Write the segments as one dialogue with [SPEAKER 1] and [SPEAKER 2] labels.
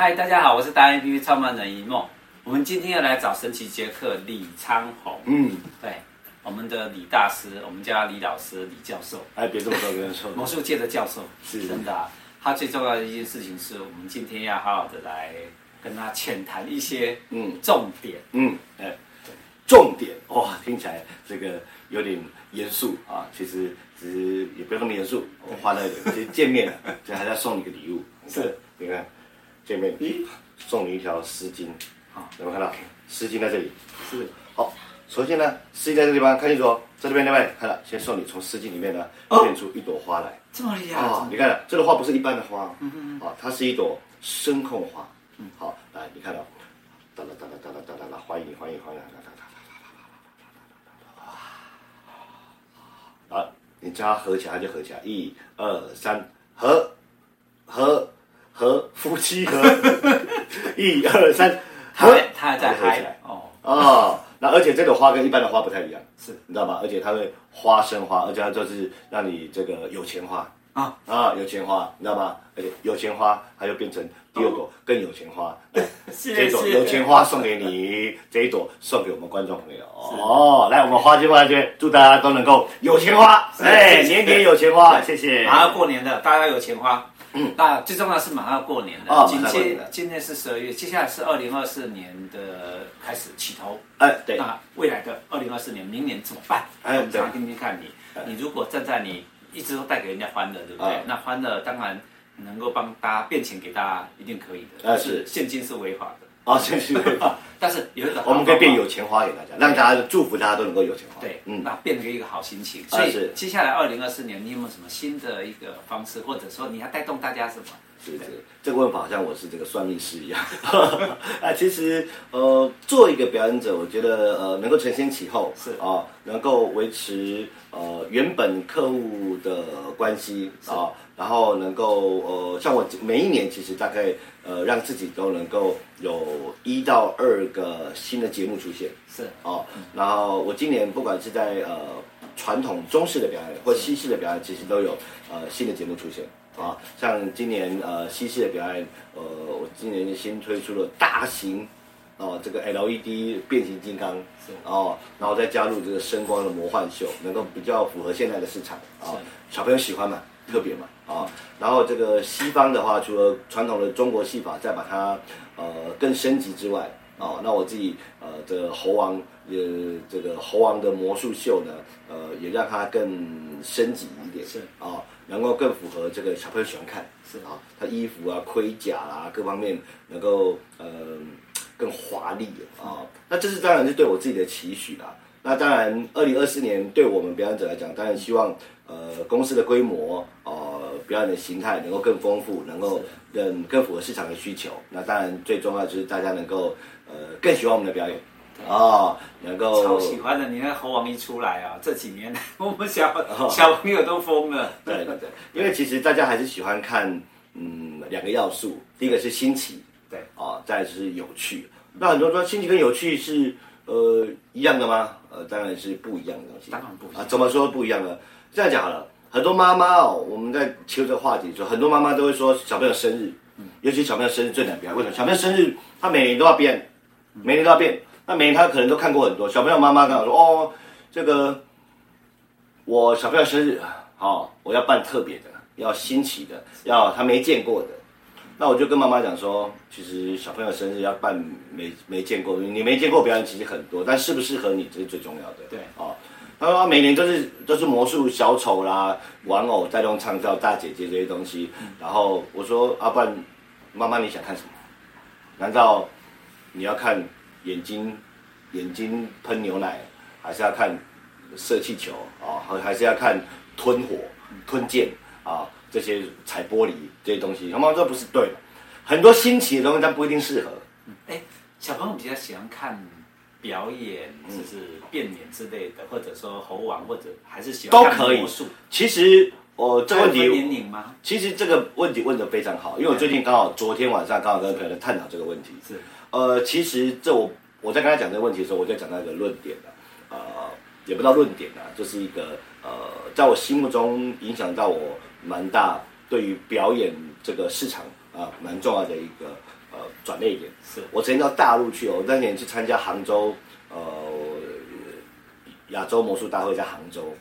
[SPEAKER 1] 嗨，大家好，我是大 A P P 创办人一梦。我们今天要来找神奇杰克李昌宏。嗯，对，我们的李大师，我们家李老师、李教授。
[SPEAKER 2] 哎，别这么说，别这么说。
[SPEAKER 1] 魔术界的教授是真的、啊。他最重要的一件事情是我们今天要好好的来跟他浅谈一些嗯重点
[SPEAKER 2] 嗯哎对重点哇听起来这个有点严肃啊，其实其实也不用那么严肃，我花了一点。其实见面了，就还是要送你个礼物。是，你看见面，咦，送你一条丝巾。好，有没有看到丝巾在这里？是。好，首先呢，丝巾在这个地方，看清楚哦，在这边，对不对？看了，先送你从丝巾里面呢变出一朵花来。
[SPEAKER 1] 这么厉害啊！
[SPEAKER 2] 你看，这个花不是一般的花，嗯嗯啊，它是一朵声控花。嗯，好，来，你看到，哒啦哒啦哒啦哒啦啦，欢迎欢迎欢迎，哒哒哒哒哒哒哒哒，哒哒！好，你叫它合起来，它就合起来，一二三，合，夫妻和，一二三，他
[SPEAKER 1] 他还在合起来，哦
[SPEAKER 2] 哦。那而且这朵花跟一般的花不太一样，是你知道吗？而且它会花生花，而且它就是让你这个有钱花啊啊有钱花，你知道吗？而且有钱花，它就变成第二朵更有钱花。哦、这一朵有钱花送给你，这一朵送给我们观众朋友。哦，来，我们花间花间，祝大家都能够有钱花，哎，年年有钱花，谢谢。
[SPEAKER 1] 马上过年的，大家有钱花。嗯，那最重要是马上要过年了。哦，今天今天是十二月，接下来是二零二四年的开始起头。
[SPEAKER 2] 哎，对。
[SPEAKER 1] 那未来的二零二四年，明年怎么办？哎，我们想听听看你。你如果站在你一直都带给人家欢乐，对不对？那欢乐当然能够帮大家变钱给大家，一定可以的。但是现金是违法的。
[SPEAKER 2] 啊，谢谢。
[SPEAKER 1] 但是有一个，
[SPEAKER 2] 我们可以变有钱花给大家，让大家祝福大家都能够有钱花。
[SPEAKER 1] 对，嗯，那变成一个好心情。所以接下来二零二四年，你有没有什么新的一个方式，或者说你要带动大家什么？
[SPEAKER 2] 是不是？这个问法好像我是这个算命师一样。啊，其实呃，做一个表演者，我觉得呃，能够承先启后是啊，能够维持呃原本客户的关系啊。然后能够呃，像我每一年其实大概呃，让自己都能够有一到二个新的节目出现。是哦，然后我今年不管是在呃传统中式的表演或西式的表演，其实都有呃新的节目出现啊。像今年呃西式的表演，呃，我今年新推出了大型哦这个 LED 变形金刚是哦，然后再加入这个声光的魔幻秀，能够比较符合现在的市场啊，小朋友喜欢嘛。特别嘛，啊，然后这个西方的话，除了传统的中国戏法，再把它呃更升级之外，啊，那我自己呃这个猴王呃这个猴王的魔术秀呢，呃也让它更升级一点，是。啊，能够更符合这个小朋友喜欢看，是啊，他衣服啊盔甲啊各方面能够呃更华丽啊，那这是当然是对我自己的期许啦。那当然，二零二四年对我们表演者来讲，当然希望呃公司的规模，呃表演的形态能够更丰富，能够更更符合市场的需求。那当然最重要就是大家能够呃更喜欢我们的表演啊、哦，能够
[SPEAKER 1] 超喜欢的。你看猴王一出来啊，这几年 我们小小朋友都疯了。
[SPEAKER 2] 对对对，因为其实大家还是喜欢看嗯两个要素，第一个是新奇，对啊、哦，再来就是有趣。那很多人说新奇跟有趣是呃一样的吗？呃，当然是不一样的东西。当然不一样啊，怎么说不一样呢？这样讲好了，很多妈妈哦，我们在求这个话题，的时候很多妈妈都会说小朋友生日，嗯，尤其小朋友生日最难变。为什么？小朋友生日他每年都要变，每年都要变。那每年他可能都看过很多。小朋友妈妈跟我说哦，这个我小朋友生日，好、哦，我要办特别的，要新奇的，要他没见过的。那我就跟妈妈讲说，其实小朋友生日要办没没见过，你没见过表演其实很多，但适不适合你这是最重要的。对，哦，他说每年都是都是魔术小丑啦、玩偶在中唱跳大姐姐这些东西，嗯、然后我说阿不然，妈妈你想看什么？难道你要看眼睛眼睛喷牛奶，还是要看射气球啊？还、哦、还是要看吞火吞剑啊？哦这些踩玻璃这些东西，他妈说不是对的，很多新奇的东西，但不一定适合。
[SPEAKER 1] 哎，小朋友比较喜欢看表演，就是变脸之类的，或者说猴王，或者还是喜欢都可以。
[SPEAKER 2] 其实我、呃、这个问题，
[SPEAKER 1] 年龄吗？
[SPEAKER 2] 其实这个问题问的非常好，因为我最近刚好昨天晚上刚好跟朋友探讨这个问题。是，呃，其实这我我在跟他讲这个问题的时候，我就讲到一个论点了，呃，也不知道论点啊，就是一个呃，在我心目中影响到我。蛮大，对于表演这个市场啊，蛮重要的一个呃转捩点。
[SPEAKER 1] 是
[SPEAKER 2] 我曾经到大陆去哦，我那年去参加杭州呃亚洲魔术大会在杭州，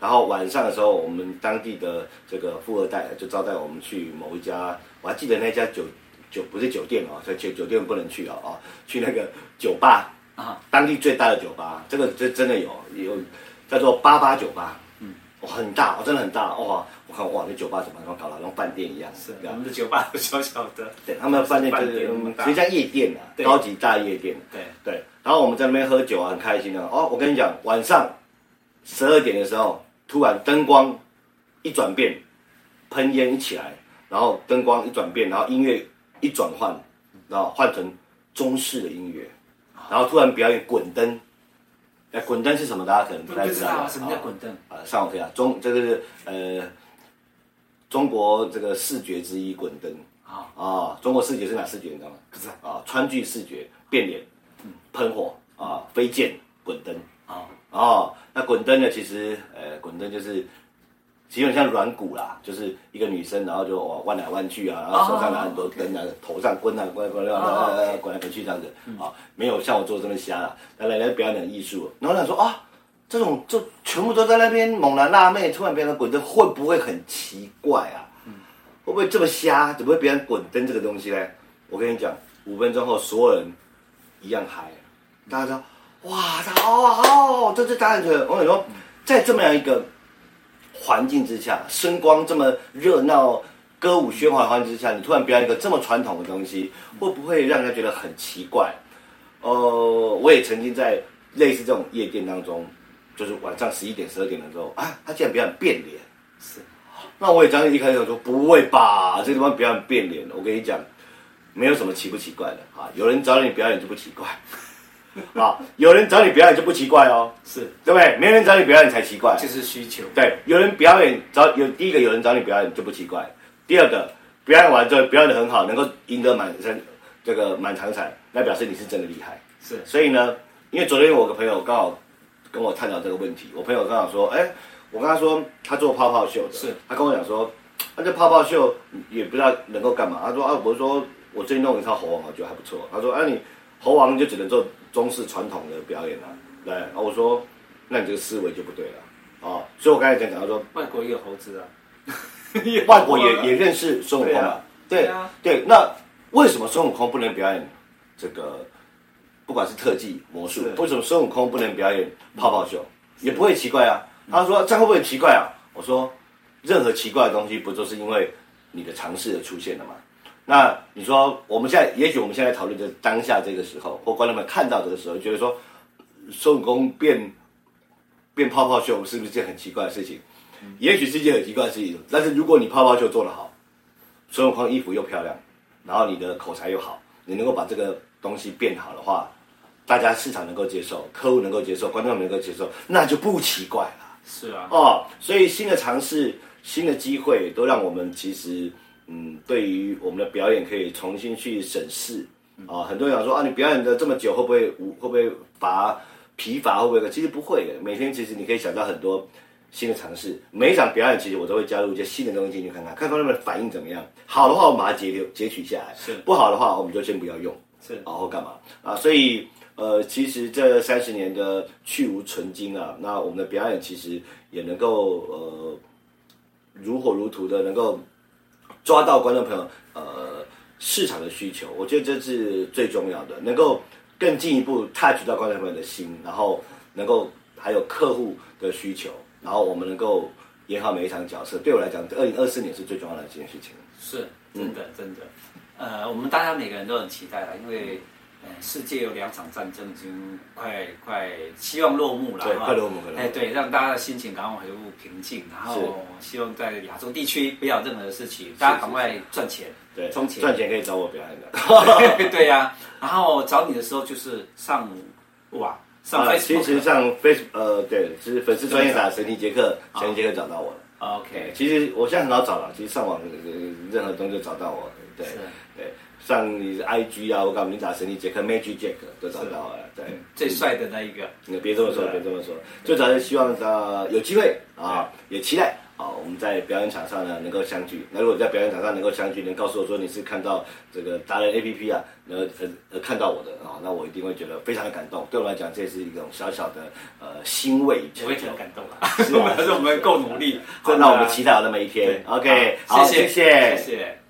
[SPEAKER 2] 然后晚上的时候，我们当地的这个富二代就招待我们去某一家，我还记得那家酒酒不是酒店哦，所以酒酒店不能去啊啊，去那个酒吧啊，当地最大的酒吧，这个这真的有有叫做八八酒吧。嗯很大，真的很大哇！我看哇，那酒吧怎么能搞得跟饭店一样？
[SPEAKER 1] 是，我们的酒吧小小的，
[SPEAKER 2] 对，他们的饭店就是实际像夜店啊，高级大夜店。
[SPEAKER 1] 对
[SPEAKER 2] 对，然后我们在那边喝酒啊，很开心的哦。我跟你讲，晚上十二点的时候，突然灯光一转变，喷烟一起来，然后灯光一转变，然后音乐一转换，然后换成中式的音乐，然后突然表演滚灯。哎，滚灯是什么？大家可能不太知道。
[SPEAKER 1] 什么叫滚灯？
[SPEAKER 2] 啊，上网可以啊。中这个是呃，中国这个视觉之一，滚灯。啊啊，中国视觉是哪视觉？你知道
[SPEAKER 1] 吗？
[SPEAKER 2] 啊，川剧视觉，变脸，喷火啊，飞剑，滚灯。啊哦，那滚灯呢？其实呃，滚灯就是。基本像软骨啦，就是一个女生，然后就弯来弯去啊，然后手上拿很多灯啊，头上滚啊滚滚滚滚来滚去这样子啊，没有像我做的这么瞎啦。来来来表演艺术，然后他说啊，这种就全部都在那边猛男辣妹，突然变成滚灯，会不会很奇怪啊？会不会这么瞎？怎么会变成滚灯这个东西呢？我跟你讲，五分钟后所有人一样嗨，大家说哇，好好，这这当然觉得我跟你说，在这么样一个。环境之下，声光这么热闹，歌舞喧哗环境之下，你突然表演一个这么传统的东西，会不会让人家觉得很奇怪？呃，我也曾经在类似这种夜店当中，就是晚上十一点、十二点的时候，啊，他竟然表演变脸，是，那我也当时一开始说不会吧，这地方表演变脸，我跟你讲，没有什么奇不奇怪的啊，有人找你表演就不奇怪。啊，有人找你表演就不奇怪哦，是对不对？没人找你表演才奇怪，
[SPEAKER 1] 就是需求。
[SPEAKER 2] 对，有人表演找有第一个有人找你表演就不奇怪，第二个表演完之后表演的很好，能够赢得满身这个满场彩，那表示你是真的厉害。是，所以呢，因为昨天我个朋友刚好跟我探讨这个问题，我朋友刚好说，哎，我跟他说他做泡泡秀的，是他跟我讲说，那这泡泡秀也不知道能够干嘛。他说啊，我说我最近弄一套猴王，我觉得还不错。他说啊，你猴王就只能做。中式传统的表演啊，对啊，我说，那你这个思维就不对了啊、哦。所以我刚才讲讲，他说
[SPEAKER 1] 外国 也有猴子啊，
[SPEAKER 2] 外国也也认识孙悟空啊，对啊，对。那为什么孙悟空不能表演这个，不管是特技魔术，为什么孙悟空不能表演泡泡秀，也不会奇怪啊？他说这样会不会很奇怪啊？我说，任何奇怪的东西，不就是因为你的尝试而出现的吗？那你说，我们现在也许我们现在讨论的当下这个时候，或观众们看到这个时候，觉得说孙悟空变变泡泡袖是不是件很奇怪的事情？也许是一件很奇怪的事情。但是如果你泡泡袖做得好，孙悟空衣服又漂亮，然后你的口才又好，你能够把这个东西变好的话，大家市场能够接受，客户能够接受，观众能够接受，那就不奇怪了。
[SPEAKER 1] 是啊，
[SPEAKER 2] 哦，所以新的尝试、新的机会，都让我们其实。嗯，对于我们的表演可以重新去审视啊，很多人想说啊，你表演的这么久会不会无会不会乏疲乏会不会？其实不会的，每天其实你可以想到很多新的尝试。每一场表演其实我都会加入一些新的东西进去看看，看看他们的反应怎么样。好的话，我们把它截留截取下来；是不好的话，我们就先不要用。是然后干嘛啊？所以呃，其实这三十年的去无存菁啊，那我们的表演其实也能够呃如火如荼的能够。抓到观众朋友呃市场的需求，我觉得这是最重要的，能够更进一步 touch 到观众朋友的心，然后能够还有客户的需求，然后我们能够演好每一场角色。对我来讲，二零二四年是最重要的一件事情。
[SPEAKER 1] 是，真的，真的。呃，我们大家每个人都很期待了，因为。世界有两场战争已经快快希望落幕了，
[SPEAKER 2] 对，快落幕了。
[SPEAKER 1] 哎，对，让大家的心情赶快恢复平静，然后希望在亚洲地区不要任何的事情，大家赶快赚钱，
[SPEAKER 2] 对，
[SPEAKER 1] 充钱，
[SPEAKER 2] 赚钱可以找我表演的。
[SPEAKER 1] 对呀，然后找你的时候就是上哇，上 Facebook，
[SPEAKER 2] 其实上 Facebook，呃，对，是粉丝专业打神奇杰克，神奇杰克找到我了。OK，其实我现在很好找了，其实上网任何东西就找到我，对，对。上 IG 啊，我告诉你打神奇杰克 Magic Jack 都找到了，对，
[SPEAKER 1] 最帅的那一个。
[SPEAKER 2] 你别这么说，别这么说，最主要是希望他有机会啊，也期待啊，我们在表演场上呢能够相聚。那如果在表演场上能够相聚，能告诉我说你是看到这个达人 APP 啊，呃呃呃看到我的啊，那我一定会觉得非常的感动。对我来讲，这是一种小小的呃欣慰，
[SPEAKER 1] 我会觉得感动啊，是吧？还 是我们够努力，
[SPEAKER 2] 那我们期待有那么一天。OK，好，谢谢，谢谢。